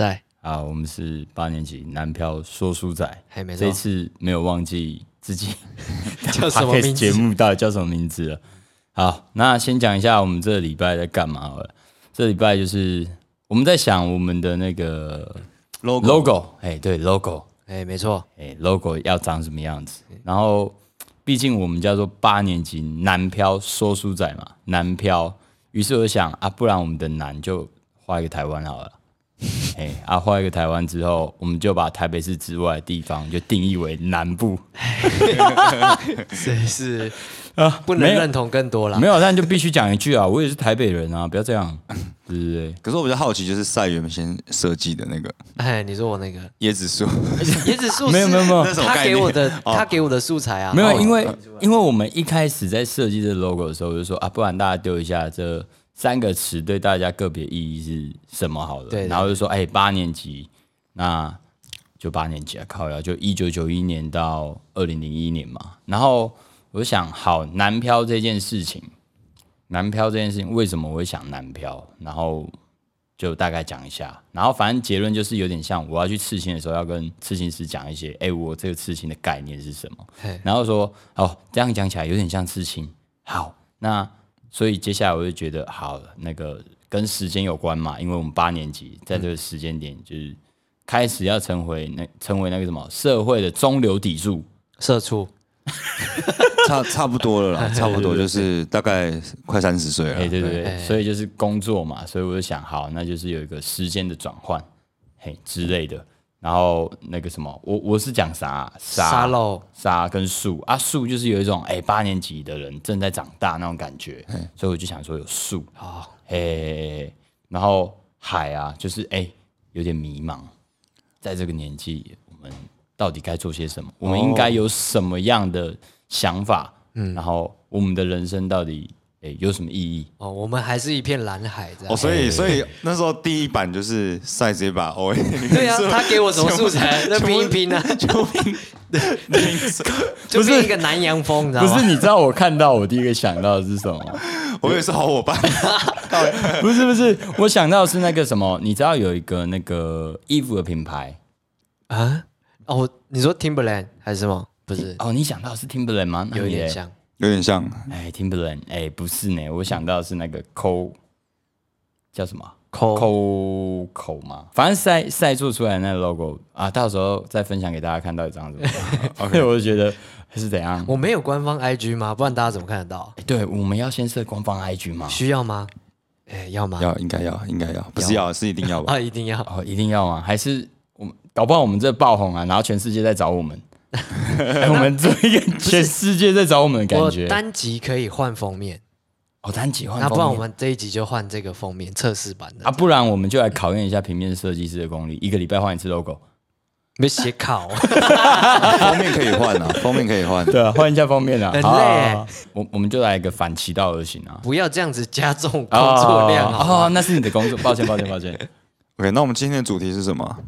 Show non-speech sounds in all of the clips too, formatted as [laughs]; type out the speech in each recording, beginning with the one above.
赛，啊，我们是八年级男漂说书仔。这一次没有忘记自己 [laughs] 叫什么 podcast 名字节目到底叫什么名字了。好，那先讲一下我们这个礼拜在干嘛好了。这礼拜就是我们在想我们的那个 logo logo，哎，对 logo，哎，没错，哎，logo 要长什么样子？然后，毕竟我们叫做八年级男漂说书仔嘛，男漂。于是我就想啊，不然我们的男就画一个台湾好了。[laughs] 哎，啊，画一个台湾之后，我们就把台北市之外的地方就定义为南部。真是。啊，不能认同更多了没。有，但就必须讲一句啊，我也是台北人啊，不要这样，[laughs] 对不对？可是我比较好奇，就是赛原先设计的那个哎，你说我那个。椰子树，椰子树没有没有没有。那是什么他给我的，哦。他给我的素材啊，没有，哦因为因为我们一开始在设计这个 logo 的时候，我就说啊，不然大家丢一下这三个词对大家个别意义是什么好了。然后就说，哎，八年级，那就八年级啊，靠呀，就一九九一年到二零零一年嘛。然后我就想，好，南漂这件事情，南漂这件事情为什么我会想南漂？然后就大概讲一下，然后反正结论就是有点像我要去刺青的时候，要跟刺青师讲一些，哎，我这个刺青的概念是什么，然后说，哦，这样讲起来有点像刺青。好，那所以接下来我就觉得，好，那个跟时间有关嘛，因为我们八年级在这个时间点就是开始要成为那成为那个什么社会的中流砥柱，社畜，差差不多了啦，差不多就是大概快三十岁哎，了。对对对，哎所以就是工作嘛，所以我就想，好，那就是有一个时间的转换，嘿之类的。然后那个什么，我我是讲啥啊？沙漏，沙跟树。啊，树就是有一种哎八年级的人正在长大那种感觉，所以我就想说有树，好，嘿，然后海啊，就是哎有点迷茫，在这个年纪，我们到底该做些什么？我们应该有什么样的想法？嗯，然后我们的人生到底哎有什么意义？哦，我们还是一片蓝海这样哦，。所以所以那时候第一版就是赛直接把 [laughs] O A 对啊，他给我什么素材，那拼一拼啊，[laughs] 就拼，就是一个南洋风，你知道吗？不是，你知道我看到我第一个想到的是什么吗？我也是好伙伴，[laughs] 不是不是，我想到是那个什么，你知道有一个那个衣服的品牌啊，哦，你说 Timberland 还是什么？不是，哦，你想到是 Timberland 吗？有一点。像。有点像哎，Timberland，哎，不是呢，我想到是那个抠，叫什么？抠抠口嘛，反正赛赛做出来那个 logo 啊，到时候再分享给大家看到底长什么样。[laughs] OK，我就觉得是怎样？我没有官方 IG 吗？不然大家怎么看得到？哎对，我们要先设官方 IG 吗？需要吗？哎，要吗？要应该要应该要，不是要是一定要吧？[laughs] 啊，一定要。哦，一定要吗？还是我们搞不好我们这爆红啊，然后全世界在找我们，哎 [laughs] 我们做一个全世界在找我们的感觉。单集可以换封面，哦，单集换那不然我们这一集就换这个封面测试版的啊，不然我们就来考验一下平面设计师的功力，一个礼拜换一次 logo。没写考，封面可以换啊，[laughs] 封面可以换。对啊，换一下封面啊，很好累我我们就来一个反其道而行啊。不要这样子加重工作量哦哦，那是你的工作，抱歉抱歉抱歉。[laughs] OK，那我们今天的主题是什么？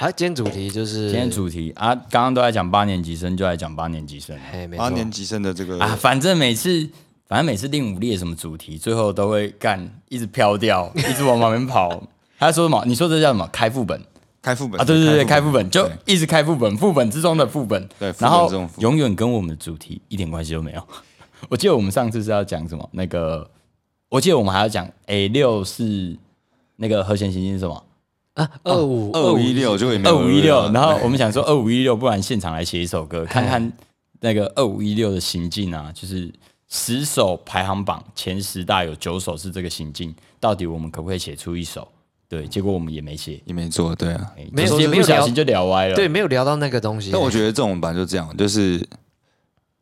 啊，今天主题就是今天主题啊，刚刚都在讲八年级生，就来讲八年级生哎，没错，八年级生的这个啊。反正每次反正每次令武列什么主题，最后都会干一直飘掉，[laughs] 一直往旁边跑。他说什么？你说这叫什么？开副本开副本啊？对对对，开副本就一直开副本，副本之中的副本。对然后永远跟我们的主题一点关系都没有。[laughs] 我记得我们上次是要讲什么？那个，我记得我们还要讲 A 六是那个和弦行星是什么？啊，二五二五一六就也没二有五一六，然后我们想说二五一六，不然现场来写一首歌，看看那个二五一六的行进啊，就是十首排行榜前十大有九首是这个行进，到底我们可不可以写出一首？对，结果我们也没写，也没做，对啊。哎没有没有不小心就聊歪了。对，没有聊到那个东西。但我觉得这种版就这样，就是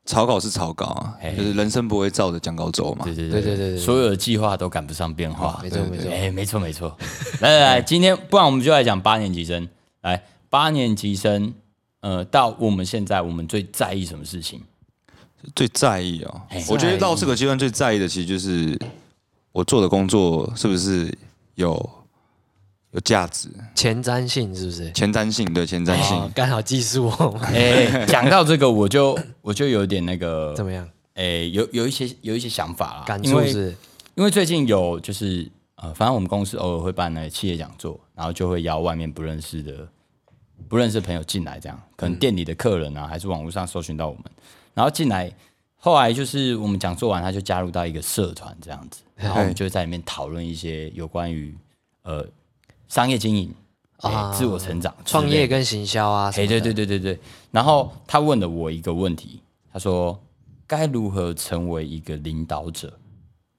草稿是草稿啊哎，就是人生不会照着讲稿走嘛对。对对对对所有的计划都赶不上变化。没错没错，哎，没错没错。[laughs] 来来来，今天不然我们就来讲八年级生。来，八年级生，呃，到我们现在，我们最在意什么事情？最在意哦哎，我觉得到这个阶段最在意的，其实就是我做的工作是不是有有价值、前瞻性是不是？前瞻性，对前瞻性哦，。刚好技术哦，[laughs] 哎，讲到这个，我就 [laughs] 我就有点那个怎么样？诶、有有一些有一些想法啦，感因为触是？因为最近有就是呃，反正我们公司偶尔会办那个企业讲座，然后就会邀外面不认识的不认识的朋友进来，这样可能店里的客人啊，还是网络上搜寻到我们，然后进来。后来就是我们讲座完，他就加入到一个社团这样子，然后我们就在里面讨论一些有关于呃商业经营啊、啊自我成长、创业。跟行销啊，哎，对对对对对。然后他问了我一个问题，他说该如何成为一个领导者？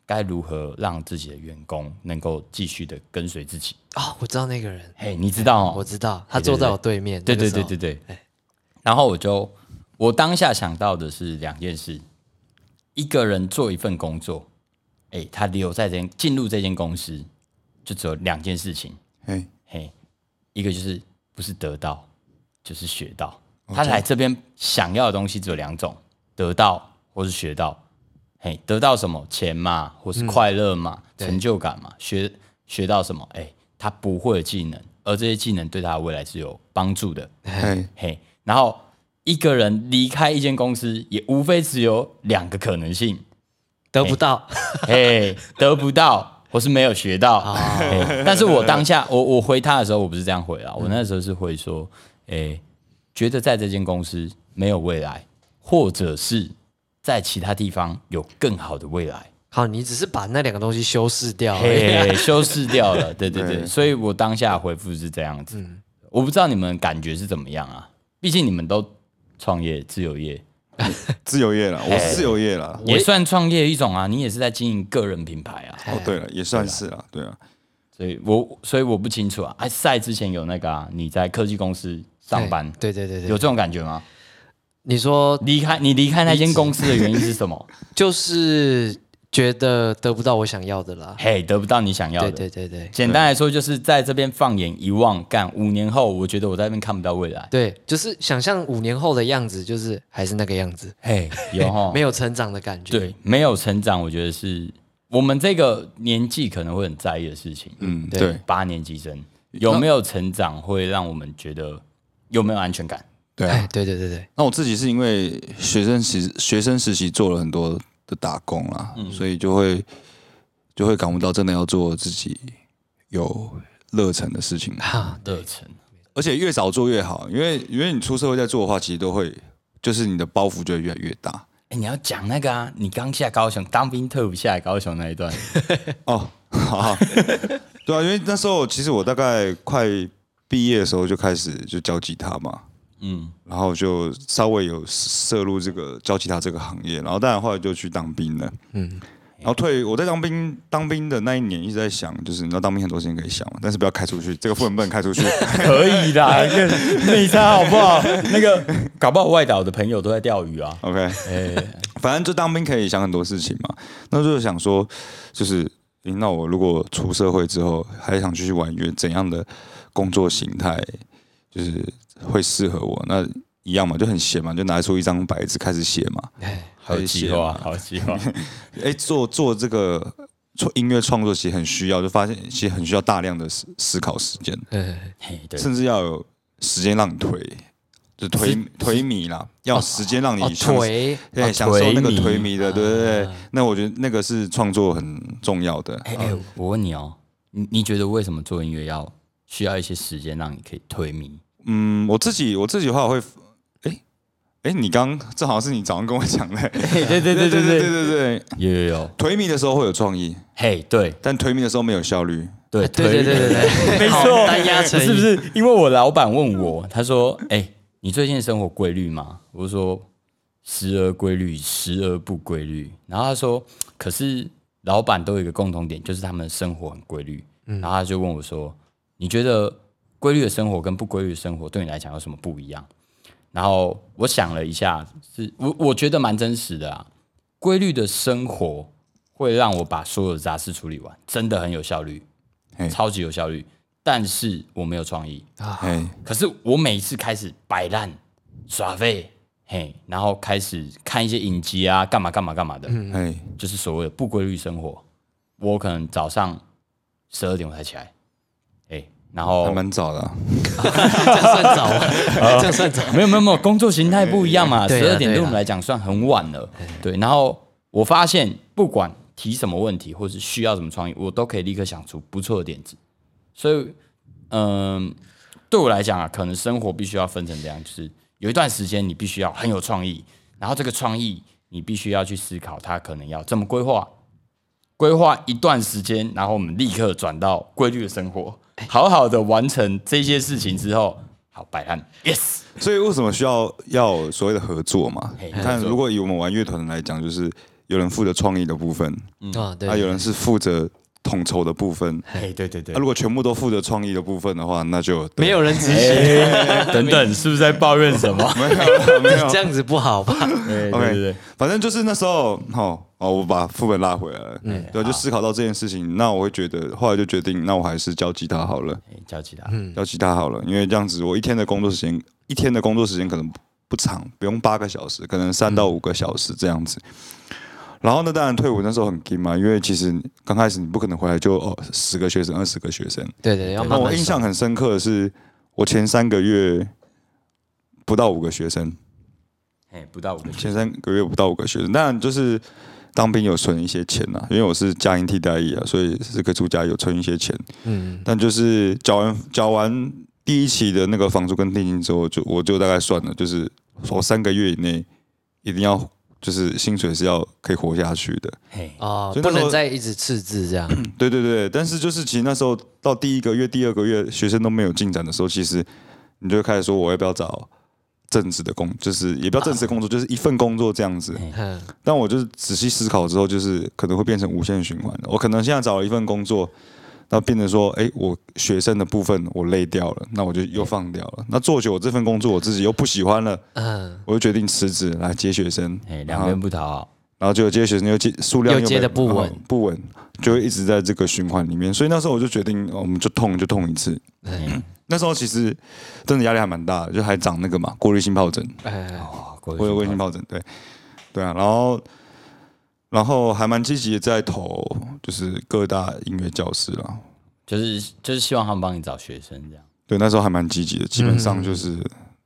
该如何让自己的员工能够继续的跟随自己？啊，我知道那个人，嘿，你知道哦？我知道，他坐在我对面。对对对对对。然后我就我当下想到的是两件事：一个人做一份工作，哎，他留在这间进入这间公司，就只有两件事情，嘿，嘿，一个就是不是得到，就是学到。他来这边想要的东西只有两种：得到或是学到。嘿，得到什么钱嘛，或是快乐嘛，对成就感嘛，学学到什么？哎，他不会的技能，而这些技能对他的未来是有帮助的。嘿，[laughs] 嘿，然后一个人离开一间公司，也无非只有两个可能性：得不到，嘿，得不到，或是没有学到。[laughs] 但是我当下，我我回他的时候，我不是这样回啊，我那时候是回说，哎，觉得在这间公司没有未来，或者是在其他地方有更好的未来。好，你只是把那两个东西修饰掉而已。嘿，修饰掉了，对 [laughs] 对对，对所以我当下回复是这样子。我不知道你们感觉是怎么样啊？毕竟你们都创业自由业，[laughs] 自由业了，[laughs] 我是自由业了。也算创业一种啊，你也是在经营个人品牌啊，哦，对了，也算是啊，对啊，所以我所以我不清楚啊。哎，赛之前有那个啊，你在科技公司上班，对对对对，有这种感觉吗？你说离开你离开那间公司的原因是什么？[laughs] 就是觉得得不到我想要的啦。嘿，得不到你想要对的。对对对简单来说，就是在这边放眼一望，干五年后，我觉得我在那边看不到未来。对，就是想象五年后的样子，就是还是那个样子，嘿，有 [laughs] 哈，没有成长的感觉。对，没有成长，我觉得是我们这个年纪可能会很在意的事情。嗯，对对八年级生有没有成长，会让我们觉得有没有安全感？哎对啊。对对对对，那我自己是因为学生时学生时期做了很多的打工啦，所以就会就会感悟到真的要做自己有热忱的事情，哈，热忱，而且越早做越好，因为因为你出社会再做的话，其实都会就是你的包袱就会越来越大。哎、你要讲那个啊，你刚下高雄当兵退伍下来高雄那一段，[laughs] 哦，好好，对啊，因为那时候其实我大概快毕业的时候就开始就教吉他嘛，嗯，然后就稍微有涉入这个教吉他这个行业，然后当然后来就去当兵了，嗯，然后退我在当兵当兵的那一年一直在想，就是你知道当兵很多事情可以想嘛，但是不要开出去，这个不能不能开出去，[laughs] 可以的，内差好不好？那个搞不好外岛的朋友都在钓鱼啊。[laughs] OK，哎、反正就当兵可以想很多事情嘛，那就是想说，就是诶那我如果出社会之后还想继续玩音乐，怎样的工作形态？就是会适合我？那一样嘛，就很闲嘛，就拿出一张白纸开始写嘛。哎，好计划，好计划。[laughs] 哎，做做这个创音乐创作其实很需要，就发现其实很需要大量的思思考时间，哎嘿，对，甚至要有时间让你推，就推推迷啦，要有时间让你哦，享受腿，对，哦享受那个颓靡颓靡的，对对对啊。那我觉得那个是创作很重要的。哎、哎、我问你哦，你你觉得为什么做音乐要需要一些时间让你可以推迷？嗯，我自己我自己的话我会，哎哎，你刚这好像是你早上跟我讲的，对对对对对对。对对，有有有，颓靡的时候会有创意，嘿，对。但颓靡的时候没有效率。对对对对对对，[laughs] 没错，单压成是不是？因为我老板问我，他说：“哎、你最近生活规律吗？”我就说：“时而规律，时而不规律。”然后他说：“可是老板都有一个共同点，就是他们的生活很规律。然后他就问我说：“你觉得规律的生活跟不规律的生活对你来讲有什么不一样？”然后我想了一下，是我我觉得蛮真实的啊。规律的生活会让我把所有的杂事处理完，真的很有效率。嘿超级有效率，但是我没有创意。哎，可是我每一次开始摆烂、耍废，嘿，然后开始看一些影集啊，干嘛干嘛干嘛的，哎，就是所谓的不规律生活。我可能早上十二点我才起来，哎，然后还蛮早的啊。[laughs] 这样算早吗？这样算早？没有没有没有，工作形态不一样嘛，十二点对我们来讲算很晚了。对，然后我发现不管提什么问题，或是需要什么创意，我都可以立刻想出不错的点子。所以，嗯、对我来讲啊，可能生活必须要分成这样，就是有一段时间你必须要很有创意，然后这个创意你必须要去思考它可能要怎么规划，规划一段时间，然后我们立刻转到规律的生活，好好的完成这些事情之后，好摆烂，yes，所以为什么需要要所谓的合作嘛？嘿你看，如果以我们玩乐团来讲，就是有人负责创意的部分，啊，对啊，有人是负责统筹的部分。哎，对对对那、，如果全部都负责创意的部分的话，那就没有人执行，哎 [laughs] 等等，是不是在抱怨什么？没有没有这。样子不好吧？对对 OK 对对，反正就是那时候，哦哦，我把副本拉回来了，嗯对，就思考到这件事情，那我会觉得，后来就决定，那我还是教吉他好了，哎教吉他，教吉他好了，因为这样子我一天的工作时间，一天的工作时间可能不长，不用八个小时，可能三到五个小时这样子。然后呢，当然退伍那时候很紧嘛，因为其实刚开始你不可能回来就哦十个学生、二十个学生。对对，要那慢慢熟我印象很深刻的是，我前三个月不到五个学生，哎，不到五个前三个月不到五个学生，当然就是当兵有存一些钱呐，因为我是家庭替代役啊，所以是可以出家有存一些钱。嗯，但就是缴完缴完第一期的那个房租跟定金之后，就我就大概算了，就是我三个月以内一定要就是薪水是要可以活下去的。嘿，哦，不能再一直赤字这样。对对对，但是就是其实那时候到第一个月、第二个月学生都没有进展的时候，其实你就会开始说我要不要找正职的工，就是也不要正职的工作，就是一份工作这样子。嗯，但我就是仔细思考之后，就是可能会变成无限循环的。我可能现在找了一份工作，那变成说，哎、我学生的部分我累掉了，那我就又放掉了。那做久我这份工作我自己又不喜欢了，嗯，我就决定辞职来接学生。哎，两边不讨好，然后结果接学生又接数量又接被得不稳哦不稳，就会一直在这个循环里面。所以那时候我就决定，哦我们就痛就痛一次。嗯那时候其实真的压力还蛮大的，就还长那个嘛过滤性疱疹。哎，哦，过滤性疱疹，对，对啊，然后然后还蛮积极的在投，就是各大音乐教室啦。就是就是希望他们帮你找学生这样，对，那时候还蛮积极的，基本上就是、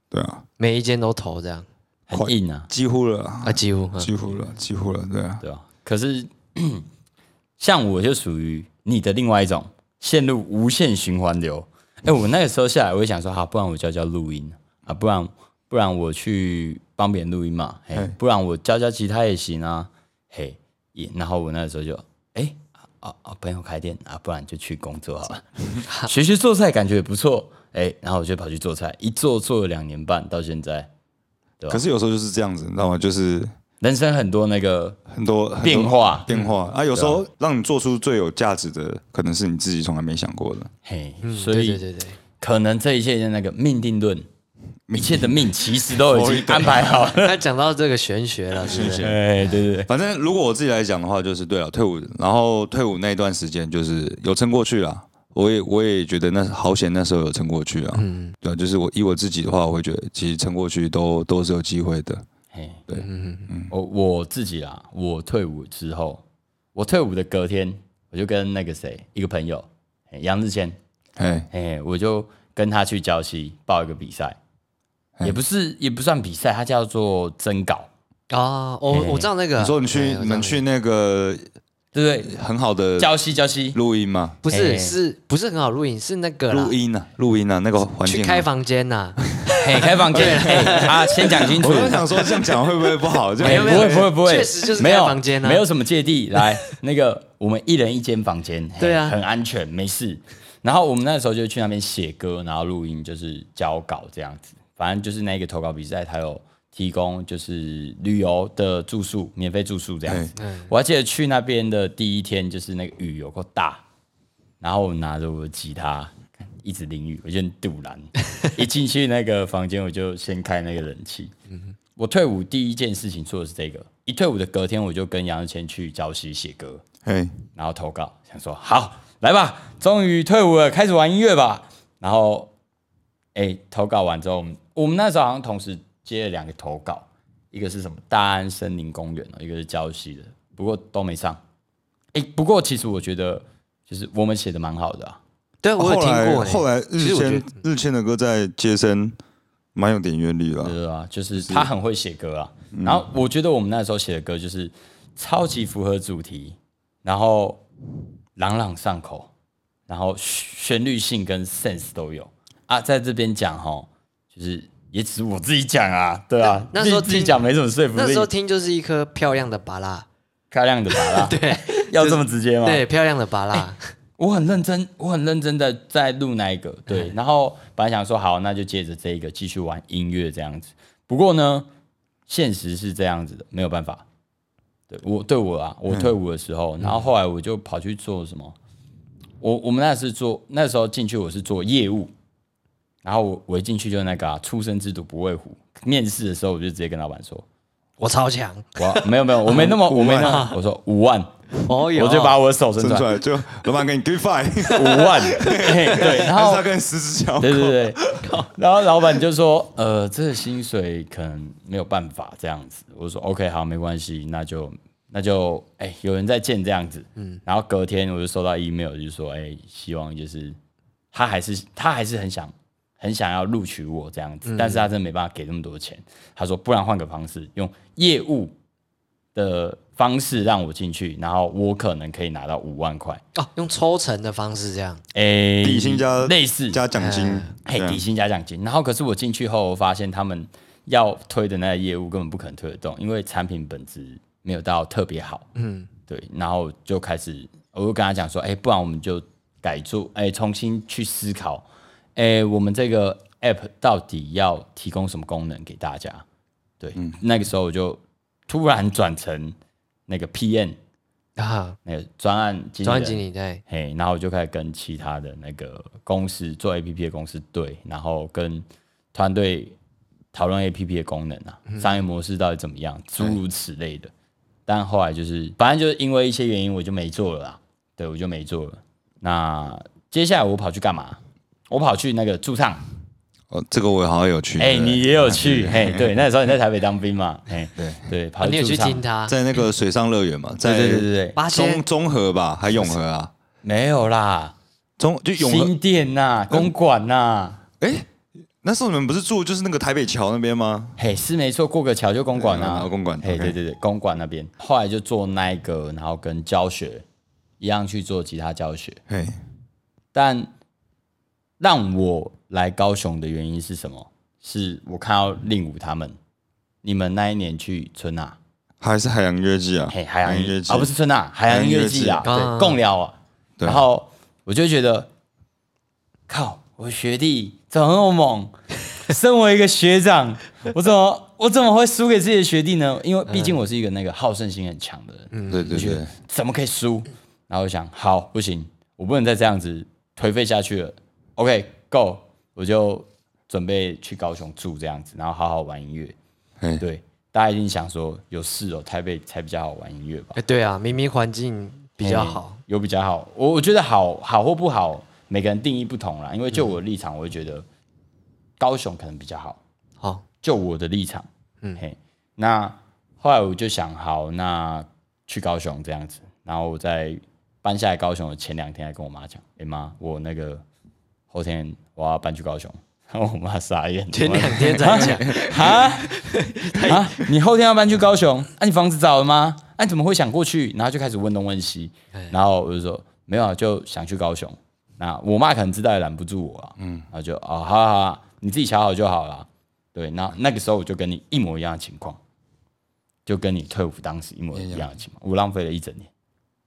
对啊，每一间都投这样。很硬啊，几乎了。啊，啊，几乎嗯。几乎了，几乎了，对啊，对啊？可是 [clears throat] 像我就属于你的另外一种，陷入无限循环流。哎、我那个时候下来，我就想说，好，不然我教教录音。啊，不然不然我去帮别人录音嘛，哎嘿，不然我教教吉他也行啊，嘿，也，然后我那个时候就，哎、啊啊，朋友开店啊，不然就去工作好了，[laughs] 学学做菜感觉也不错，哎、然后我就跑去做菜，一做做了两年半，到现在，对吧？可是有时候就是这样子，你知道吗？就是人生很多那个很多变化，变化啊，有时候让你做出最有价值的，可能是你自己从来没想过的。嘿，嗯所以对对对对，可能这一切的那个命定论，一切的命其实都已经安排好了。[laughs] 他讲到这个玄学了，是不是？哎，对对对，反正如果我自己来讲的话，就是对了，退伍，然后退伍那一段时间就是有撑过去了。我也我也觉得那好险，那时候有撑过去啊。嗯对啊，就是我以我自己的话，我会觉得其实撑过去都都是有机会的。嘿，对嗯嗯我我自己啦，我退伍之后，我退伍的隔天，我就跟那个谁，一个朋友，杨志谦，哎，哎，我就跟他去礁溪报一个比赛，嘿也不是也不算比赛，它叫做征稿，啊，我我知道那个，你说你去你们去那个对不对？很好的礁溪礁溪，录音吗？不是哎是不是很好录音？是那个录，音啊，录音啊，那个环境啊。去开房间呐，[laughs] 嘿，开房间，[laughs] 嘿，啊，先讲清楚我，就想说这样讲会不会不好？没有不会不会不会，确实就是没有房间啊没有什么芥蒂。来，那个我们一人一间房间，对啊很安全，没事。然后我们那时候就去那边写歌，然后录音，就是交稿这样子。反正就是那个投稿比赛，它有提供就是旅游的住宿，免费住宿这样子。嗯我还记得去那边的第一天，就是那个雨有够大，然后我拿着我的吉他一直淋雨，我就很堵然。一进去那个房间，我就先开那个冷气。我退伍第一件事情做的是这个，一退伍的隔天，我就跟杨志谦去礁溪写歌，哎，然后投稿，想说好来吧，终于退伍了，开始玩音乐吧。然后，哎，投稿完之后，我们我们那时候好像同时接了两个投稿，一个是什么大安森林公园哦，一个是礁溪的，不过都没上。哎，不过其实我觉得，就是我们写的蛮好的啊。对我有听过欸。后来日其实我觉签日签的歌在街声蛮有点阅率了。对啊，就是他很会写歌啊。然后我觉得我们那时候写的歌就是超级符合主题，然后朗朗上口，然后旋律性跟 sense 都有啊。在这边讲哈，就是也只是我自己讲啊，对啊，那时候自己自己听讲没什么说服力那时候。听就是一颗漂亮的巴拉，漂亮的巴拉，[laughs] 对要这么直接吗？对，漂亮的拔蜡，我很认真，我很认真的在录那一个，对，然后本来想说好，那就接着这一个继续玩音乐这样子。不过呢，现实是这样子的，没有办法。对我对我啊，我退伍的时候，然后后来我就跑去做什么？我我们那是做那时候进去我是做业务，然后我我一进去就那个啊，初生之犊不畏虎。面试的时候我就直接跟老板说，我超强，我没有没有，我没那么 [laughs] 我没那么，[laughs] 我说五万，哦我就把我的手伸出来，就老板给你 give five，[laughs] 五万，嘿对，然后他跟十指交对对对，然后老板就说，呃，这个薪水可能没有办法这样子。我说 OK，好，没关系，那就那就哎、有人在见这样子，嗯，然后隔天我就收到 email，就说，哎、希望就是他还是他还是很想很想要录取我这样子，但是他真的没办法给那么多钱。他说，不然换个方式，用业务的方式让我进去，然后我可能可以拿到五万块，哦，用抽成的方式这样，哎、底薪加类似加奖金，嘿，底薪加奖金。然后可是我进去后，我发现他们要推的那个业务根本不可能推得动，因为产品本质没有到特别好。嗯，对。然后就开始，我就跟他讲说，哎、不然我们就改做，哎、重新去思考，哎、我们这个 app 到底要提供什么功能给大家？对，那个时候我就突然转成那个 PM，啊，那个专案经理专案经理对，嘿，然后我就开始跟其他的那个公司做 A P P 的公司对，然后跟团队讨论 A P P 的功能啊，商业模式到底怎么样，诸如此类的。但后来就是，反正就是因为一些原因，我就没做了啦。对，我就没做了。那接下来我跑去干嘛？我跑去那个驻唱，哦，这个我好像有去，哎、对。你也有去，[laughs] 嘿，对，那时候你在台北当兵嘛，嘿，对，对，跑啊你有去驻唱。听他？在那个水上乐园嘛，在对对对对对，八千？中中和吧，还永和啊，没有啦，中就永和。新店呐、公馆呐、哎那时候你们不是住就是那个台北桥那边吗？嘿，是没错，过个桥就公馆啊，后公馆嘿对对对，公馆那边，后来就做那一个，然后跟教学一样去做吉他教学。嘿，但让我来高雄的原因是什么？是我看到令武他们，你们那一年去春娜，还是海洋音乐季啊？嘿，海洋音乐季啊，不是春娜，海洋音乐季啊，对，共聊啊。对然后我就觉得，靠，我学弟怎么那么猛？[laughs] 身为一个学长，我怎么我怎么会输给自己的学弟呢？因为毕竟我是一个那个好胜心很强的人，对对对，怎么可以输？然后我想，好，不行，我不能再这样子颓废下去了。OK，Go，、我就准备去高雄住这样子，然后好好玩音乐。嗯，对，大家一定想说，有事哦，台北才比较好玩音乐吧？哎，对啊，明明环境比较好，有比较好。我我觉得好好或不好，每个人定义不同啦。因为就我的立场，我会觉得高雄可能比较好。好，就我的立场，嗯嘿，那后来我就想，好，那去高雄这样子，然后我在搬下来高雄的前两天，还跟我妈讲，哎、妈，我那个后天我要搬去高雄，然 [laughs] 后我妈傻眼，前两天才讲，[laughs] 啊？[laughs] 啊！你后天要搬去高雄，啊，你房子找了吗？啊，你怎么会想过去？然后就开始问东问西，然后我就说没有啊，就想去高雄。那我妈可能知道也拦不住我啊，嗯，然后就哦，好好好啊，你自己瞧好就好了。对，那那个时候我就跟你一模一样的情况，就跟你退伍当时一模一样的情况，我浪费了一整年，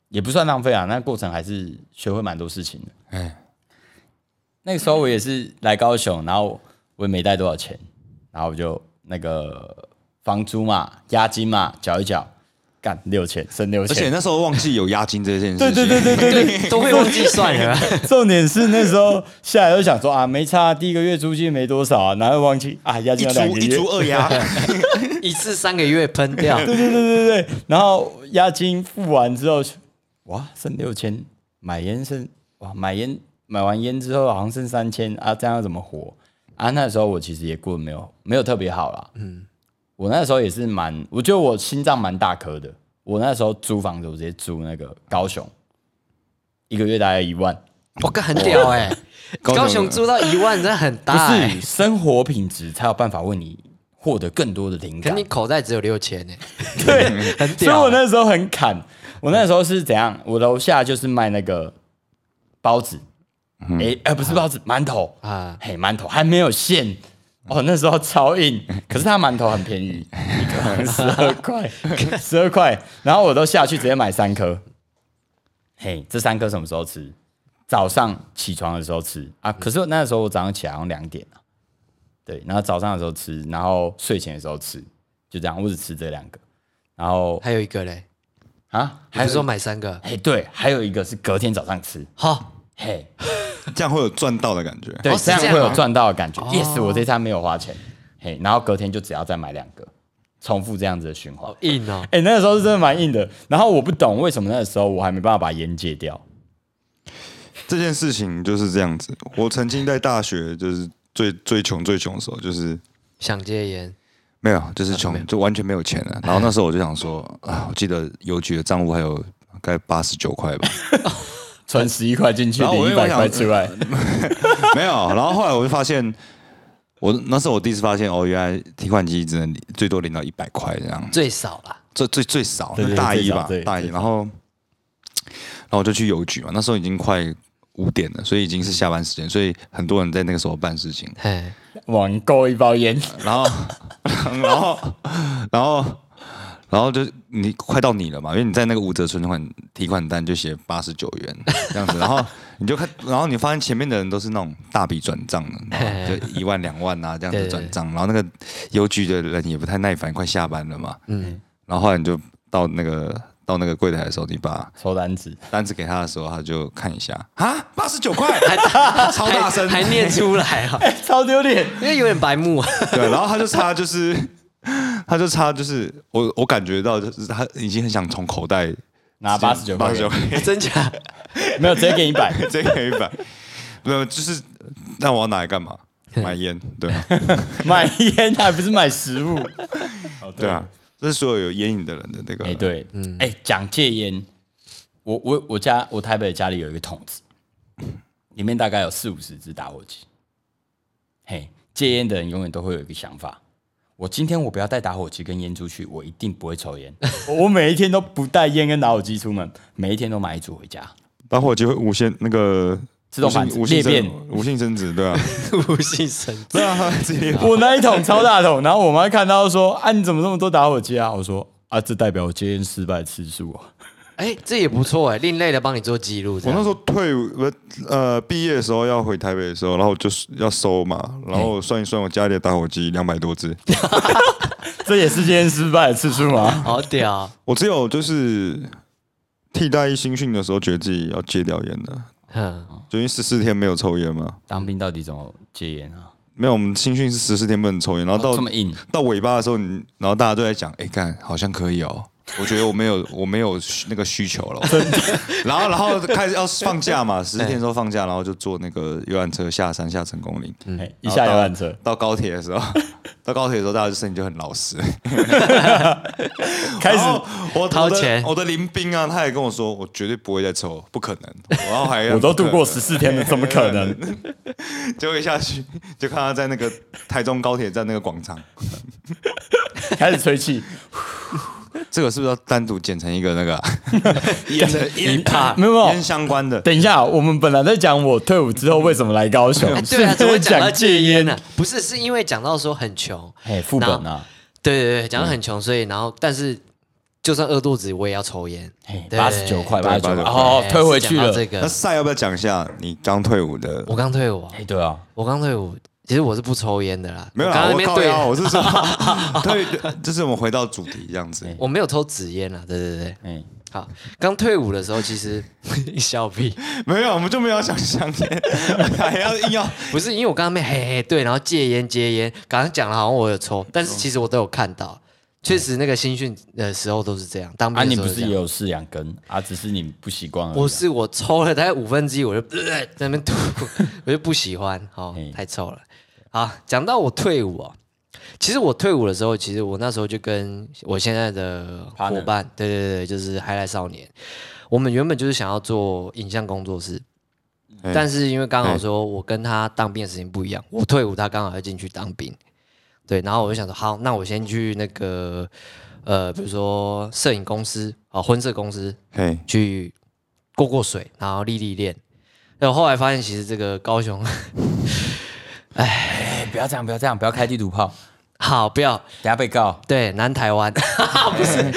也不算浪费啊，那过程还是学会蛮多事情的。哎，那个时候我也是来高雄，然后我也没带多少钱，然后我就那个房租嘛、押金嘛缴一缴，干六千，剩六而且千。那时候忘记有押金这件事情，对对对对对对，都会忘记算了。重点是那时候下来就想说啊，没差，第一个月租金没多少啊，哪会忘记啊？押一金要两个月租一租，二押，一次三个月喷掉，对对对对对，然后押金付完之后，哇，剩六千，买烟剩哇，买烟买完烟之后好像剩三千啊，这样要怎么活啊？那时候我其实也过得没有没有特别好啦，嗯，我那时候也是蛮，我觉得我心脏蛮大颗的，我那时候租房子我直接租那个高雄，一个月大概一万，我靠，很屌哎！[laughs] 高雄高雄租到一万，真的很不大哎是。生活品质才有办法为你获得更多的灵感可你，口袋只有六千呢，[laughs] 对，[laughs] 很屌所以我。那时候很砍，我那时候是怎样？我楼下就是卖那个包子，哎、哎、不是包子，馒头啊，嘿，馒头还没有馅。哦，那时候超硬，可是它馒头很便宜，十二 [laughs] 块，十二块。然后我都下去直接买三颗。嘿，这三颗什么时候吃？早上起床的时候吃啊。可是那时候我早上起来好像两点啊。对，然后早上的时候吃，然后睡前的时候吃，就这样，我只吃这两个。然后还有一个嘞，啊，还是说买三个？嘿，对，还有一个是隔天早上吃。好，嘿，[laughs] 这样会有赚到的感觉。对，这样会有赚到的感觉。哦 yes，我这餐没有花钱。嘿，然后隔天就只要再买两个，重复这样子的循环好。硬哦。哎、那个时候是真的蛮硬的。然后我不懂为什么那个时候我还没办法把烟戒掉。这件事情就是这样子。我曾经在大学就是最最穷最穷的时候，就是想戒烟，没有，就是穷，就完全没有钱了。然后那时候我就想说啊，我记得邮局的账户还有大概八十九块吧，[laughs] 存十一块进去，领一百块想出来。没有。然后后来我就发现，我那时候我第一次发现哦，原来提款机只能最多领到一百块这样，最少啦。最最最少，大一吧大一。然后，然后我就去邮局嘛，那时候已经快五点了，所以已经是下班时间，所以很多人在那个时候办事情。嘿，网购一包烟，然后，[laughs] 然后，然后，然后就你快到你了嘛，因为你在那个五折存款提款单就写八十九元这样子，然后你就看，[laughs] 然后你发现前面的人都是那种大笔转账的，就 [laughs] 一万两万啊这样子转账，然后那个邮局的人也不太耐烦，快下班了嘛，嗯，然后后来你就到那个到那个柜台的时候，你把收单子，单子给他的时候，他就看一下啊，八十九块，[laughs] 超大声，还念出来啊，超丢脸。因为有点白目啊。对，然后他就差就是，[laughs] 他就差就是我我感觉到就是他已经很想从口袋拿八十九块八十九，[laughs] 真假？[laughs] 没有直接给你一百。直接给一百，没有就是那我要拿来干嘛？买烟，对啊买烟还不是买食物？哦对啊，这是所有有烟瘾的人的那个哎、对，哎、讲戒烟，我我我家我台北家里有一个桶子，里面大概有四五十支打火机。嘿，戒烟的人永远都会有一个想法：我今天我不要带打火机跟烟出去，我一定不会抽烟。[laughs] 我每一天都不带烟跟打火机出门，每一天都买一组回家。打火机会无限那个自动反裂变无性生殖，对啊，[laughs] 无性生对啊，他自己 [laughs] 裂我那一桶超大桶，然后我妈看到说：“啊，你怎么这么多打火机啊？”我说：“啊，这代表我戒烟失败次数啊。哎，这也不错哎，另类的帮你做记录。我那时候退伍不呃毕业的时候要回台北的时候，然后我就是要收嘛，然后算一算我家里的打火机两百多支，[laughs] 这也是今天失败的次数吗？[laughs] 好屌，我只有就是替代役新训的时候，觉得自己要戒掉烟的，嗯，就因为十四天没有抽烟嘛。当兵到底怎么戒烟啊？没有，我们新训是十四天不能抽烟，然后到、哦这么硬，到尾巴的时候，你然后大家都在讲，哎、干好像可以哦。我觉得我没有，我没有那个需求了。[laughs] 然后，然后开始要 [laughs] 放假嘛，十四天的时候放假，然后就坐那个游览车下山下成功岭，嗯一下游览车，到高铁的时候，到高铁的时候，大家就声音就很老实。[laughs] 开始我掏钱我的林兵啊，他也跟我说，我绝对不会再抽，不可能。然后还我都度过十四天了，怎么可能？结果一下去就看他在那个台中高铁站那个广场，开始吹气，[laughs] 这个是不是要单独剪成一个那个啊 [laughs] 烟烟 [laughs] 啊，没有没有烟。相关的？等一下，我们本来在讲我退伍之后为什么来高雄，哎对啊，怎么是讲到戒戒烟呢？不是，是因为讲到说很穷，哎，副本啊，对对对，讲到很穷，所以然后但是就算饿肚子，我也要抽烟。对八十九块，八十九哦，哎退回去了。这个，那赛要不要讲一下你刚退伍的？我刚退伍啊，哎，对啊，我刚退伍，其实我是不抽烟的啦。没有啦，我刚刚那边对，我靠腰，[laughs] 我是说，[laughs] 对，[laughs] 就是我们回到主题这样子。我没有抽纸烟啦。对对对，嗯，好，刚退伍的时候，其实笑屁，没有，我们就没有想香烟，还要硬要不是因为我刚刚没嘿嘿对，然后戒烟戒烟，刚刚讲了好像我有抽，但是其实我都有看到，确实那个新训的时候都是这样。当兵啊，的你不是也有四两根啊？只是你不习惯而已啊。我是我抽了大概五分之一，我就、呃在那边吐，[laughs] 我就不喜欢，哦，太臭了。好，讲到我退伍哦，其实我退伍的时候，其实我那时候就跟我现在的伙伴，对对对，就是海来少年，我们原本就是想要做影像工作室，哎但是因为刚好说我跟他当兵的时间不一样，我退伍，他刚好要进去当兵，对，然后我就想说，好，那我先去那个呃，比如说摄影公司啊、婚摄公司嘿，去过过水，然后历历练。然后后来发现，其实这个高雄，哎，不要这样，不要这样，不要开地图炮，好不要等下被告。对南台湾，[laughs] 不是，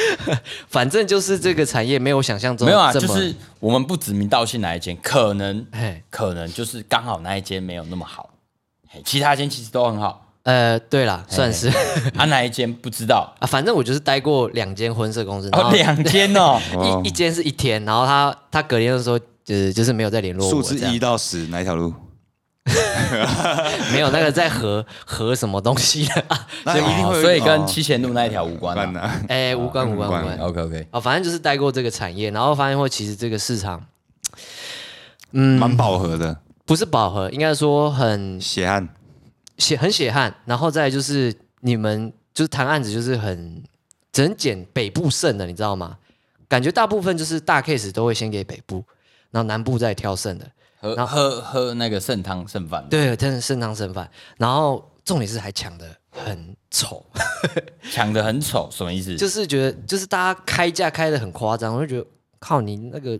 反正就是这个产业没有想象中没有啊，就是我们不指名道姓哪一间，可能嘿可能就是刚好那一间没有那么好，嘿其他间其实都很好，呃，对啦，算是。啊哪一间？不知道，[laughs] 啊，反正我就是待过两间婚摄公司，然哦后两间哦，[laughs] 哦。一一间是一天，然后他他隔天的时候就是就是没有再联络我，数字这样。一到十哪一条路？没有那个在合合什么东西的，[laughs] 那一定会有所以跟哦。七贤路那一条无关啊。关的。哎，无关无关无无关关。OK OK，哦，反正就是待过这个产业，然后发现说其实这个市场蛮饱和的，不是饱和，应该说很血汗。血很血汗，然后再就是你们就是谈案子就是很只能捡北部剩的，你知道吗？感觉大部分就是大 case 都会先给北部，然后南部再挑剩的。喝然喝喝那个剩汤剩饭，对，真的剩汤剩饭，然后重点是还抢的很丑，[laughs] 抢的很丑，什么意思？就是觉得就是大家开价开的很夸张，我就觉得靠你那个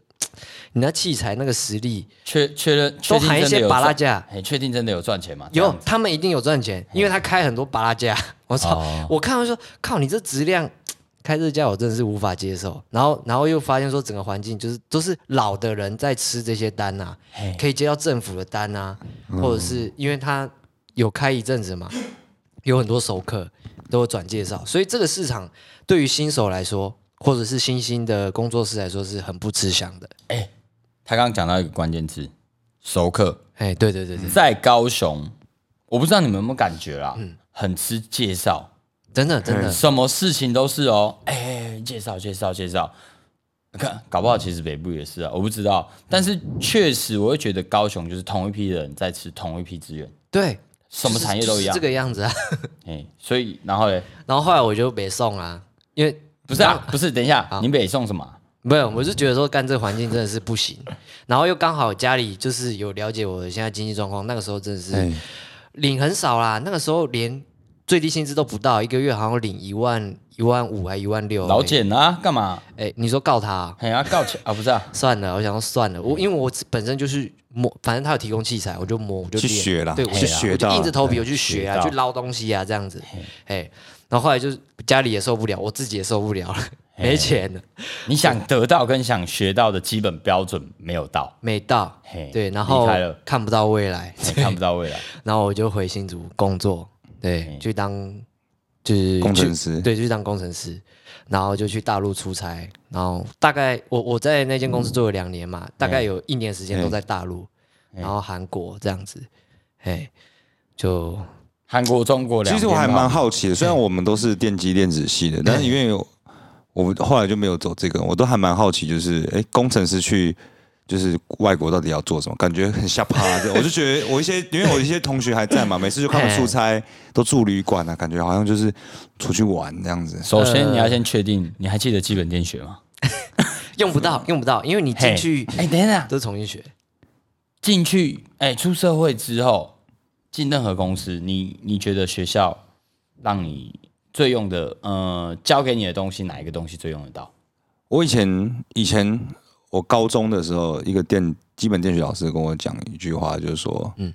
你那器材那个实力，确确认确都喊一些拔拉价，你，确定真的有赚钱吗？有他们一定有赚钱，因为他开很多拔拉价，[laughs] 我操！哦。我看到说靠你这质量。[tsk] 开这价我真的是无法接受，然后然后又发现说整个环境就是都是老的人在吃这些单呐、嘿。可以接到政府的单啊，或者是因为他有开一阵子嘛，有很多熟客都有转介绍，所以这个市场对于新手来说，或者是新兴的工作室来说是很不吃香的。哎他刚刚讲到一个关键字，熟客，哎，对对对对，在高雄，我不知道你们有没有感觉啦，嗯很吃介绍，真的真的，什么事情都是哦，哎，介绍介绍介绍。看，搞不好其实北部也是啊，我不知道。但是确实，我会觉得高雄就是同一批人在吃同一批资源，对，什么产业都一样。就是这个样子啊。[laughs] 哎，所以然后嘞，然后后来我就北送啊，因为不是啊，不是，等一下，你北送什么？啊？没有，我是觉得说干这个环境真的是不行，然后又刚好家里就是有了解我的现在经济状况，那个时候真的是哎，领很少啦，那个时候连最低薪资都不到，一个月好像领一万一万五还一万六。老，简啊，干嘛？哎，你说告他啊、哎呀，告钱啊，不是啊，[laughs] 算了，我想说算了，我因为我本身就是摸，反正他有提供器材，我就摸，我就去练学了对，我去学我就硬着头皮我去学啊，学去捞东西啊，这样子，哎，然后后来就是家里也受不了，我自己也受不了了，没钱了，你想得到跟想学到的基本标准没有到，没到，嘿，对，然后看不到未来，看不到未来。[laughs] 然后我就回新竹工作，对，嗯去当就是工程师对，就去当工程师，然后就去大陆出差，然后大概我我在那间公司做了两年嘛，大概有一年时间都在大陆，嗯然后韩国这样子，哎，就韩国、中国两，其实我还蛮好奇的，虽然我们都是电机电子系的，但是因为我们后来就没有走这个，我都还蛮好奇，就是哎，工程师去就是外国到底要做什么？感觉很吓趴的。[laughs] 我就觉得我一些，因为我一些同学还在嘛，[laughs] 每次就看他们出差都住旅馆啊，感觉好像就是出去玩这样子。[laughs] 首先你要先确定，你还记得基本电学吗？用不到，用不到，因为你进去哎，等一下，都是重新学，进去，哎，出社会之后，进任何公司，你你觉得学校让你最用的，呃，教给你的东西，哪一个东西最用得到？我以前以前我高中的时候，一个电基本电学老师跟我讲一句话，就是说，嗯嗯，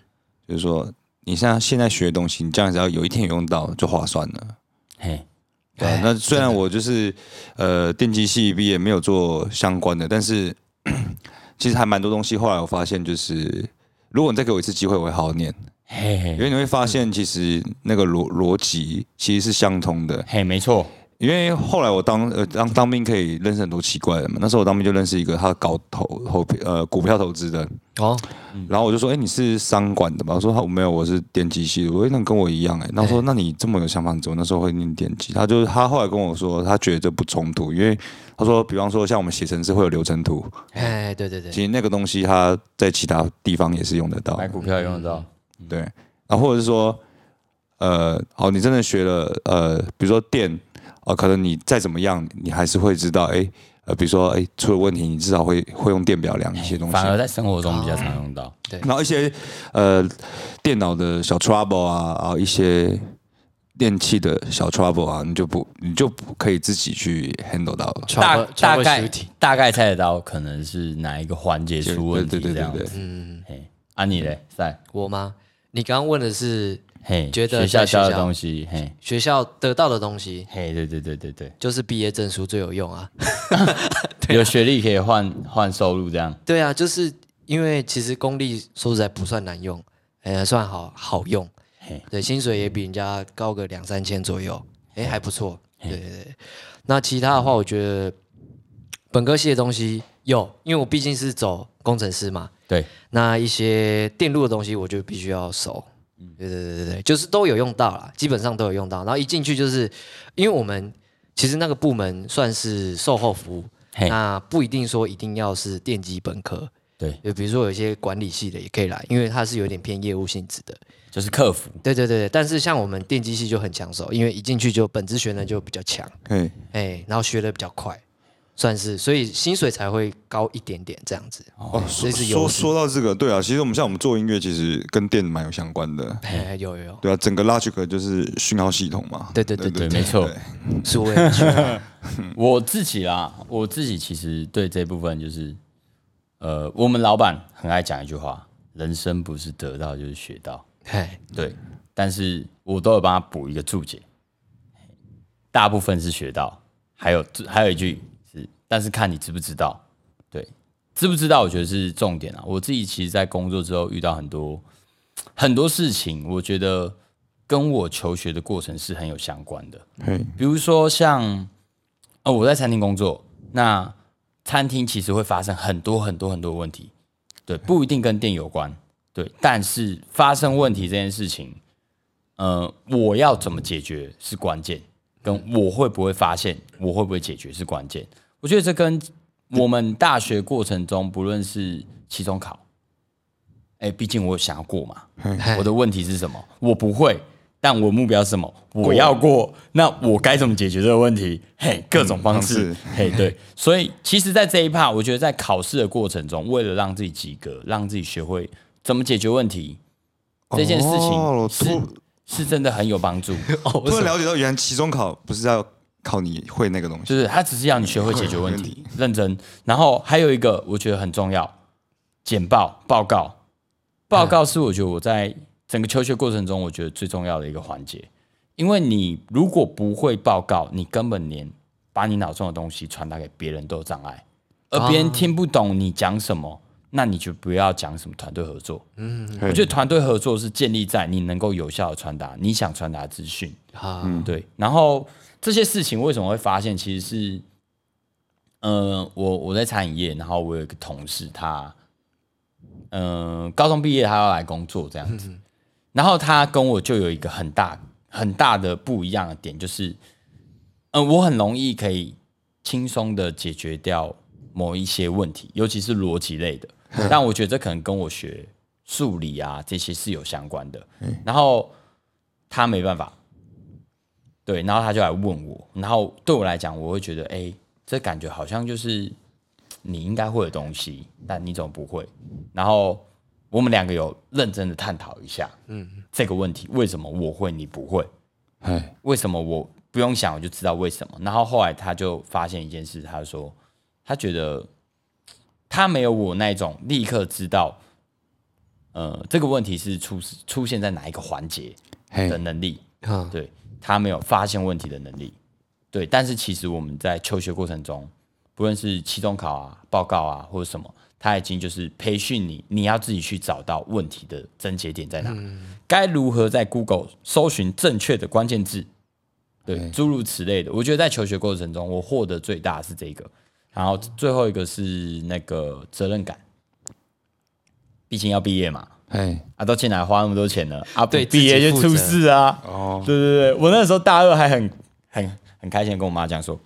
就是说你像现在学的东西，你将来只要有一天有用到，就划算了。嘿，对啊，那虽然我就是呃电机系毕业，没有做相关的，但是 [clears throat] 其实还蛮多东西。后来我发现，就是如果你再给我一次机会，我会好好念，嘿嘿。因为你会发现，其实那个逻逻辑其实是相通的。嘿，没错，因为后来我当呃当当兵可以认识很多奇怪的人嘛，那时候我当兵就认识一个他搞投投呃股票投资的，哦，然后我就说，哎、你是商管的吧？我说他没有，我是电机系的。我说那跟我一样哎、然后说那你这么有想法，你怎么那时候会念电机？他就是他后来跟我说，他觉得这不冲突，因为他说，比方说像我们写程式会有流程图，哎，对对对，其实那个东西他在其他地方也是用得到买，股票也用得到，对。然后或者是说，呃，哦，你真的学了呃，比如说电，呃，可能你再怎么样，你还是会知道，哎、呃，比如说，哎、出了问题，你至少会会用电表量一些东西。反而在生活中比较常用到。对然后一些呃电脑的小 trouble 啊，啊一些电器的小 trouble 啊，你就不你就不可以自己去 handle 到了。大大概大概猜得到可能是哪一个环节出问题对对对对对这样子。嗯，哎，啊你嘞，赛，我吗？你刚刚问的是嘿，觉得学校教的东西，嘿，学校得到的东西，嘿，对对对对对，就是毕业证书最有用啊。[laughs] 有学历可以换换收入这样。对啊，就是因为其实公立说实在不算难用，哎，算好好用嘿。对，薪水也比人家高个两三千左右，哎，还不错。对对对。那其他的话，我觉得本科系的东西有，因为我毕竟是走工程师嘛，对，那一些电路的东西，我就必须要熟。对对对对对，就是都有用到啦，基本上都有用到。然后一进去就是，因为我们其实那个部门算是售后服务，嘿，那不一定说一定要是电机本科，对，就比如说有一些管理系的也可以来，因为它是有点偏业务性质的。就是客服。对对对对，但是像我们电机系就很抢手，因为一进去就本职学呢就比较强，嗯，哎，然后学的比较快，算是，所以薪水才会高一点点这样子。哦，所以是有说说到这个，对啊，其实我们像我们做音乐，其实跟电蛮有相关的。哎，有有有，对啊，整个 Logic 就是讯号系统嘛。对对对对对，没错。是为了学。[laughs] 我自己啦，我自己其实对这部分就是，呃，我们老板很爱讲一句话：人生不是得到就是学到。哎，对，但是我都有帮他补一个注解，大部分是学到，还有还有一句是，但是看你知不知道，对，知不知道，我觉得是重点啊。我自己其实，在工作之后遇到很多很多事情，我觉得跟我求学的过程是很有相关的。嘿，比如说像，呃，我在餐厅工作，那餐厅其实会发生很多很多很多问题，对，不一定跟店有关，对，但是发生问题这件事情，呃，我要怎么解决是关键，跟我会不会发现，我会不会解决是关键。我觉得这跟我们大学过程中，不论是期中考，哎，毕竟我想要过嘛，哎我的问题是什么？我不会，但我目标是什么？我要过，那我该怎么解决这个问题？嘿，各种方式，嗯嘿，对。所以，其实，在这一趴，我觉得在考试的过程中，为了让自己及格，让自己学会怎么解决问题，这件事哦情是、突是真的很有帮助。[laughs] 哦，突然了解到，原来期中考不是要考你会那个东西。就是他只是要你学会解决问问题，认真。然后还有一个我觉得很重要，简报报告。报告是我觉得我在整个求学过程中，我觉得最重要的一个环节。因为你如果不会报告，你根本连把你脑中的东西传达给别人都有障碍，而别人听不懂你讲什么，那你就不要讲什么团队合作。嗯我觉得团队合作是建立在你能够有效的传达你想传达的资讯。啊，对，然后这些事情为什么会发现？其实是，呃，我我在餐饮业，然后我有一个同事，他，嗯、高中毕业，他要来工作这样子，然后他跟我就有一个很大很大的不一样的点，就是，嗯、我很容易可以轻松的解决掉某一些问题，尤其是逻辑类的，[laughs] 但我觉得这可能跟我学数理啊这些是有相关的，然后他没办法。对，然后他就来问我，然后对我来讲，我会觉得，哎，这感觉好像就是你应该会的东西，但你怎么不会？然后我们两个有认真的探讨一下，嗯，这个问题为什么我会你不会？哎，为什么我不用想我就知道为什么？然后后来他就发现一件事，他说他觉得他没有我那种立刻知道，呃，这个问题是出出现在哪一个环节的，能力。啊，对他没有发现问题的能力，对，但是其实我们在求学过程中，不论是期中考啊、报告啊或者什么，他已经就是培训你，你要自己去找到问题的症结点在哪，该如何在 Google 搜寻正确的关键字，对，诸如此类的。我觉得在求学过程中，我获得最大的是这个，然后最后一个是那个责任感，毕竟要毕业嘛，哎，啊，都进来花那么多钱了，啊，不对毕业就出事啊，哦，对对对，我那时候大二还很很很开心地跟我妈讲说，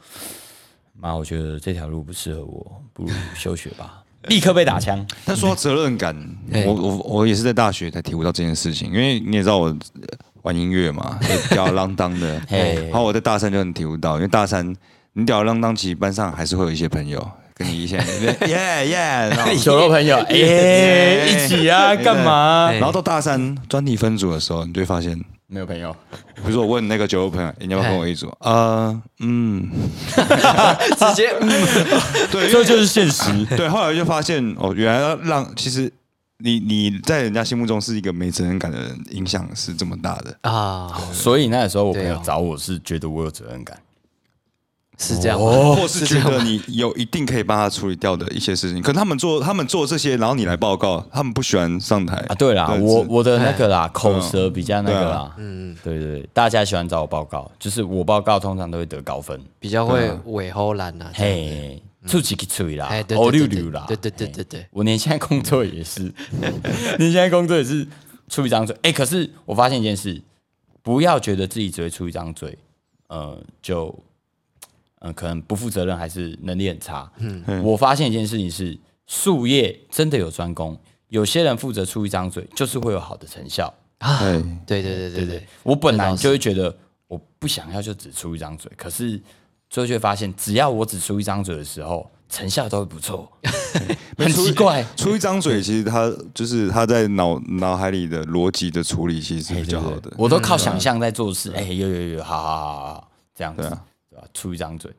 妈，我觉得这条路不适合我，不如休学吧。[laughs] 立刻被打枪，但说到责任感，[laughs] 我我我也是在大学才体会到这件事情，因为你也知道我呃玩音乐嘛，就吊儿郎当的，[laughs] 然后我在大三就很体会到，因为大三你吊儿郎当，其实班上还是会有一些朋友跟你一起耶耶，酒肉朋友，哎、一起啊，干嘛？哎然后到大三专题分组的时候，你就会发现没有朋友，[laughs] 比如说我问那个酒肉朋友，欸你要不要跟我一组？呃，嗯，[laughs] 直接。嗯 [laughs] 对，这就是现实。对，后来就发现哦，原来让其实你你在人家心目中是一个没责任感的人，影响是这么大的。啊，所以那个时候我朋友找我是觉得我有责任感，是这样吗？或是觉得你有一定可以帮他处理掉的一些事情，可他们做他们做这些，然后你来报告，他们不喜欢上台。啊，对啦，我我的那个啦，口舌比较那个啦，嗯，对对对，大家喜欢找我报告，就是我报告通常都会得高分，比较会尾后懒呐，嘿，出几个吹啦哦对对溜溜啦，对对对对嘿。对，我连现在工作也是，年现在工作也是出一张嘴，哎，可是我发现一件事，不要觉得自己只会出一张嘴，呃，就呃可能不负责任，还是能力很差。嗯，我发现一件事情是，术业真的有专攻，有些人负责出一张嘴，就是会有好的成效。啊，对，对对对对对，我本来就会觉得我不想要就只出一张嘴，可是最后却发现，只要我只出一张嘴的时候，成效都会不错 [laughs] [laughs] 很奇怪。出一张嘴，其实他就是他在脑脑海里的逻辑的处理，其实是比较好的。我都靠想象在做事。哎、有有有，好好好好好，这样子，吧？出一张嘴，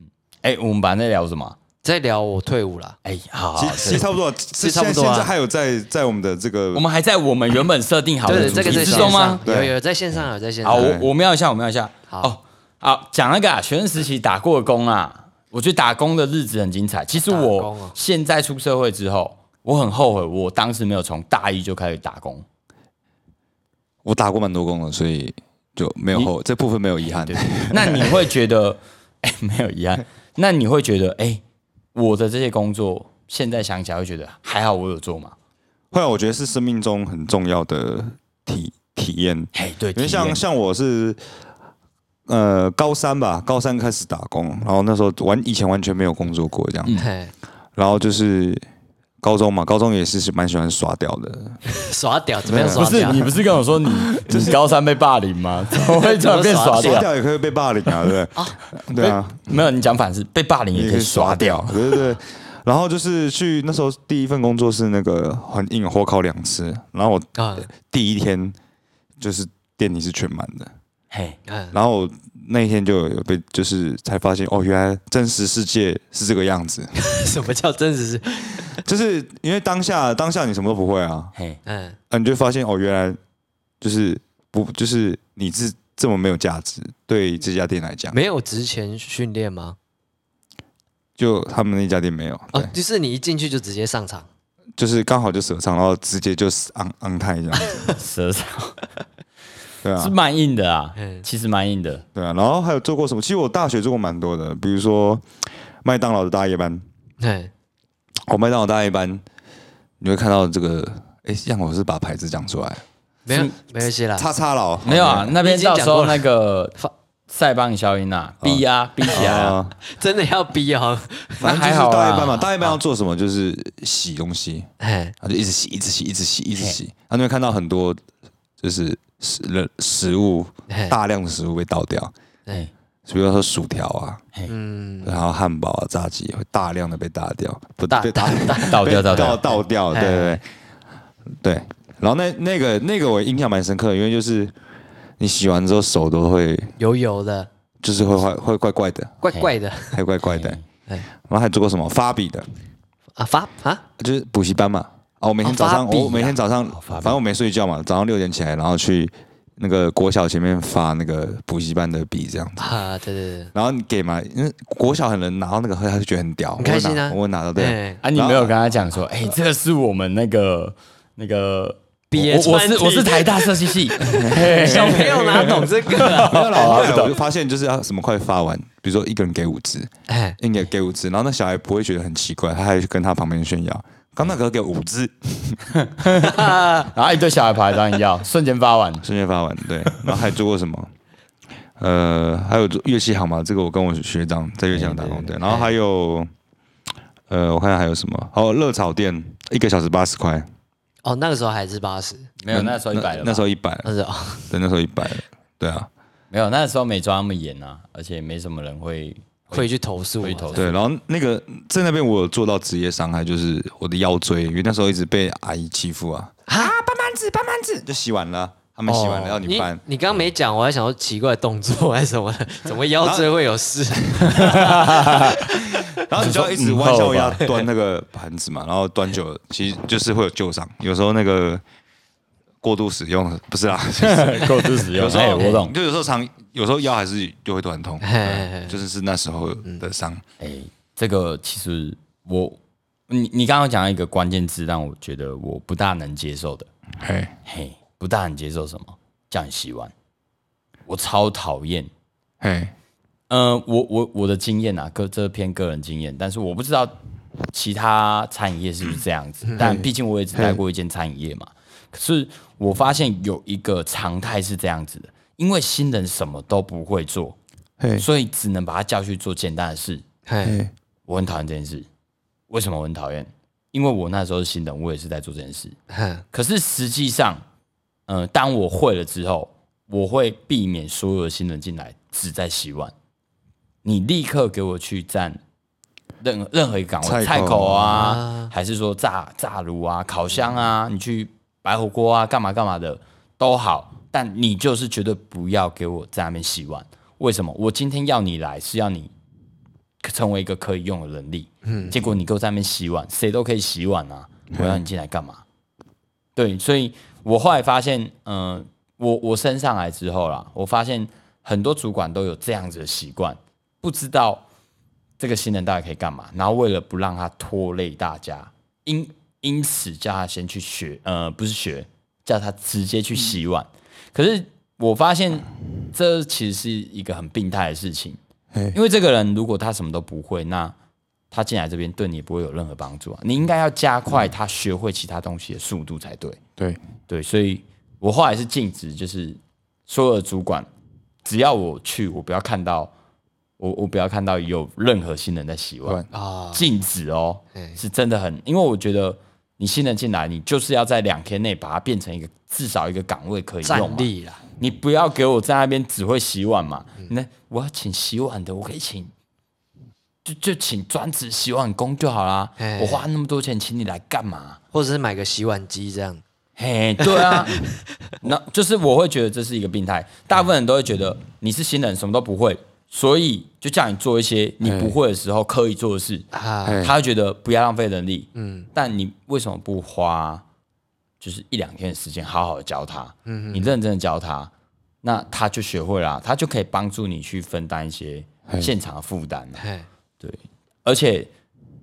嗯，哎、我们本来在聊什么？在聊我退伍了，哎、好好其好，实其实差不多，实差不多啊现在还有在在我们的这个我们还在我们原本设定好的这个题在线上之中吗？有有在线上有在线好，上，我我瞄一下，我瞄一下。好哦，好，讲那个啊，学生时期打过的工啊，我觉得打工的日子很精彩。其实我现在出社会之后，我很后悔，我当时没有从大一就开始打工。我打过蛮多工了，所以就没有后这部分没有遗憾。那你会觉得，[laughs] 哎、没有遗憾。那你会觉得，哎、我的这些工作，现在想起来会觉得还好，我有做嘛？后来我觉得是生命中很重要的体体验，哎，对，因为像像我是呃高三吧，高三开始打工，然后那时候完以前完全没有工作过这样，嗯嘿然后就是高中嘛，高中也是蛮喜欢耍屌的，[laughs] 耍屌怎么样不耍屌？是你不是跟我说你 [laughs] 你高三被霸凌吗？[laughs] 怎么会突然变耍？屌也可以被霸凌啊，对不对？对啊，没有，你讲反是被霸凌也可以耍屌。对对对。然后就是去那时候第一份工作是那个很硬，火烤两次，然后我啊，第一天就是店里是全满的，嘿，嗯然后我那一天就有被就是才发现哦，原来真实世界是这个样子，[laughs] 什么叫真实是？就是因为当下当下你什么都不会啊，嘿，嗯，啊，你就发现哦，原来就是不就是你是这么没有价值，对这家店来讲，没有值钱训练吗？就他们那家店没有，对，哦，就是你一进去就直接上场，就是刚好就舌唱，然后直接就是昂昂泰这样子，[laughs] 舌头对啊。是，蛮硬的啊嗯，其实蛮硬的。对啊，然后还有做过什么？其实我大学做过蛮多的，比如说麦当劳的大夜班，对，我、麦当劳大夜班，你会看到这个，哎，让我是把牌子讲出来，没没关系啦，叉叉佬。没有啊，那边到时候那个发塞邦效应啊，逼啊，逼起来啊。啊，真的要逼哦，反正就是大夜班嘛，大夜班要做什么？就是洗东西，哎，他就一直洗，一直洗，一直洗，一直洗。他就会看到很多就是食人食物，大量的食物被倒掉，哎，比如说薯条啊，嗯，然后汉堡啊、炸鸡会大量的被打掉，不大被打倒掉倒掉。倒掉，对嘿。对对对。然后那那个那个我印象蛮深刻，因为就是你洗完之后手都会油油的，就是会会会怪怪的，怪怪的。还怪怪的。哎然后还做过什么？发笔的，啊，发？啊，就是补习班嘛。啊，我每天哦早上，我每天早上，反正我没睡觉嘛，早上六点起来，然后去那个国小前面发那个补习班的笔这样子。啊，对对对，然后你给嘛，因为国小很能拿到那个，他就觉得很屌，很开心啊。我会拿我会拿到对。哎，啊，你没有跟他讲说，哎，这个是我们那个那个毕业我我是我是台大设计系，[laughs] [laughs] 小朋友哪懂这个？啊？[laughs] 没有啦，我就发现就是要什么快发完，比如说一个人给五支，哎，一个人给五支，然后那小孩不会觉得很奇怪，他还去跟他旁边炫耀，刚那个给我五支，[laughs] 然后一堆小孩跑来找你要，瞬间发完。瞬间发完，对，然后还做过什么？[laughs] 呃，还有做乐器行嘛，这个我跟我学长在乐器行打工，对，然后还有，呃，我看看还有什么，还有热炒店，一个小时八十块，哦，那个时候还是八十，没有，那时候一百了吧，那时候一百，那时候，对，那时候一百，对啊，没有，那时候没抓那么严啊，而且没什么人会会去投诉嘛，会去投诉对，然后那个在那边我有做到职业伤害，就是我的腰椎，因为那时候一直被阿姨欺负啊，啊，搬盘子，搬盘子，就洗完了，他们洗完了要你搬，你刚刚没讲，我还想说奇怪的动作还是什么的，[laughs] 怎么腰椎会有事？[laughs] 然后你就要一直弯下腰端那个盘子嘛，[laughs] 然后端久了，其实就是会有旧伤。有时候那个过度使用不是啊，就是够度使用，有时候哎我懂。就有时候常，有时候腰还是就会突然痛，就是是那时候的伤。哎、这个其实我，你你刚刚讲到一个关键字，让我觉得我不大能接受的，嘿，嘿，不大能接受什么？叫你洗碗，我超讨厌。嘿，呃，我我我的经验啊，个这篇个人经验，但是我不知道其他餐饮业是不是这样子。但毕竟我也只待过一间餐饮业嘛，可是我发现有一个常态是这样子的，因为新人什么都不会做，嘿，所以只能把他叫去做简单的事。嘿，我很讨厌这件事。为什么我很讨厌？因为我那时候是新人，我也是在做这件事。哼可是实际上，呃，当我会了之后，我会避免所有的新人进来只在洗碗。你立刻给我去站任任何一个岗位，菜口菜口啊，啊还是说炸炸炉啊、烤箱啊，你去白火锅啊，干嘛干嘛的都好，但你就是绝对不要给我在那边洗碗。为什么？我今天要你来是要你成为一个可以用的能力，嗯，结果你给我在那边洗碗，谁都可以洗碗啊，我要你进来干嘛？对，所以我后来发现，嗯、我我升上来之后啦，我发现很多主管都有这样子的习惯，不知道这个新人到底可以干嘛，然后为了不让他拖累大家，因因此叫他先去学，呃，不是学，叫他直接去洗碗。可是我发现这其实是一个很病态的事情，因为这个人如果他什么都不会，那他进来这边对你也不会有任何帮助啊。你应该要加快他学会其他东西的速度才对。对，对，所以我后来是禁止，就是所有的主管，只要我去，我不要看到我我不要看到有任何新人在洗碗，啊，禁止哦，是真的很，因为我觉得你新人进来，你就是要在两天内把它变成一个至少一个岗位可以用你不要给我在那边只会洗碗嘛。那我要请洗碗的，我可以请，就就请专职洗碗工就好啦嘿。我花那么多钱请你来干嘛？或者是买个洗碗机这样。嘿，对啊，[laughs] 那就是我会觉得这是一个病态。大部分人都会觉得你是新人，什么都不会，所以就叫你做一些你不会的时候刻意做的事。啊，他会觉得不要浪费人力，嗯，但你为什么不花就是一两天的时间好好的教他？嗯，你认真的教他，那他就学会了，他就可以帮助你去分担一些现场的负担对，而且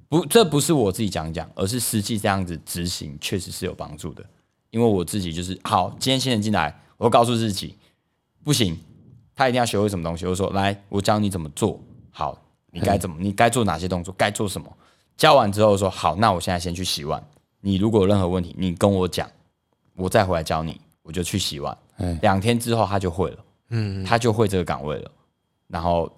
不，这不是我自己讲讲，而是实际这样子执行确实是有帮助的。因为我自己就是好，今天新人进来，我告诉自己不行，他一定要学会什么东西。我说来，我教你怎么做好，你该怎么，你该做哪些动作，该做什么。教完之后说好，那我现在先去洗碗。你如果有任何问题，你跟我讲，我再回来教你，我就去洗碗。哎两天之后他就会了，嗯，他就会这个岗位了。然后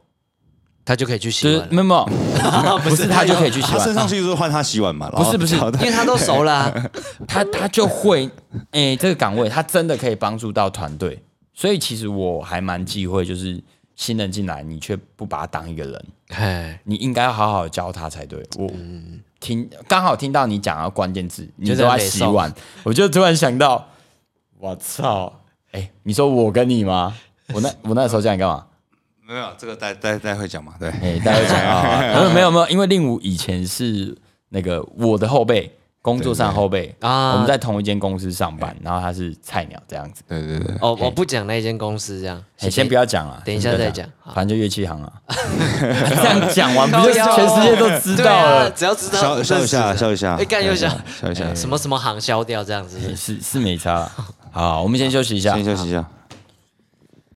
他就可以去洗碗了，没有没有，[laughs] 不是他就可以去洗碗，他升上去就是换他洗碗嘛，不是不是因为他都熟了啊。[laughs] 他他就会，诶、这个岗位他真的可以帮助到团队，所以其实我还蛮忌讳，就是新人进来，你却不把他当一个人，嘿，你应该要好好教他才对。我听刚好听到你讲到关键字，你就是都在洗碗，我就突然想到，我操，哎、你说我跟你吗？我那我那时候叫你干嘛？没有这个待待待会讲嘛，对，哎、大家讲啊，[laughs] 没有没有没有，因为令武以前是那个我的后辈，工作上后辈啊。我们在同一间公司上班，然后他是菜鸟这样子。对对对，哦，我不讲那间公司这样，你，先不要讲了，等一下再讲反正就乐器行啊。[laughs] 这样讲完，不就全世界都知道了？只要知道笑笑一下，笑一下，哎干又笑。笑一下，什么什么行消掉这样子，是是没差。好，我们先休息一下。先。休息一下。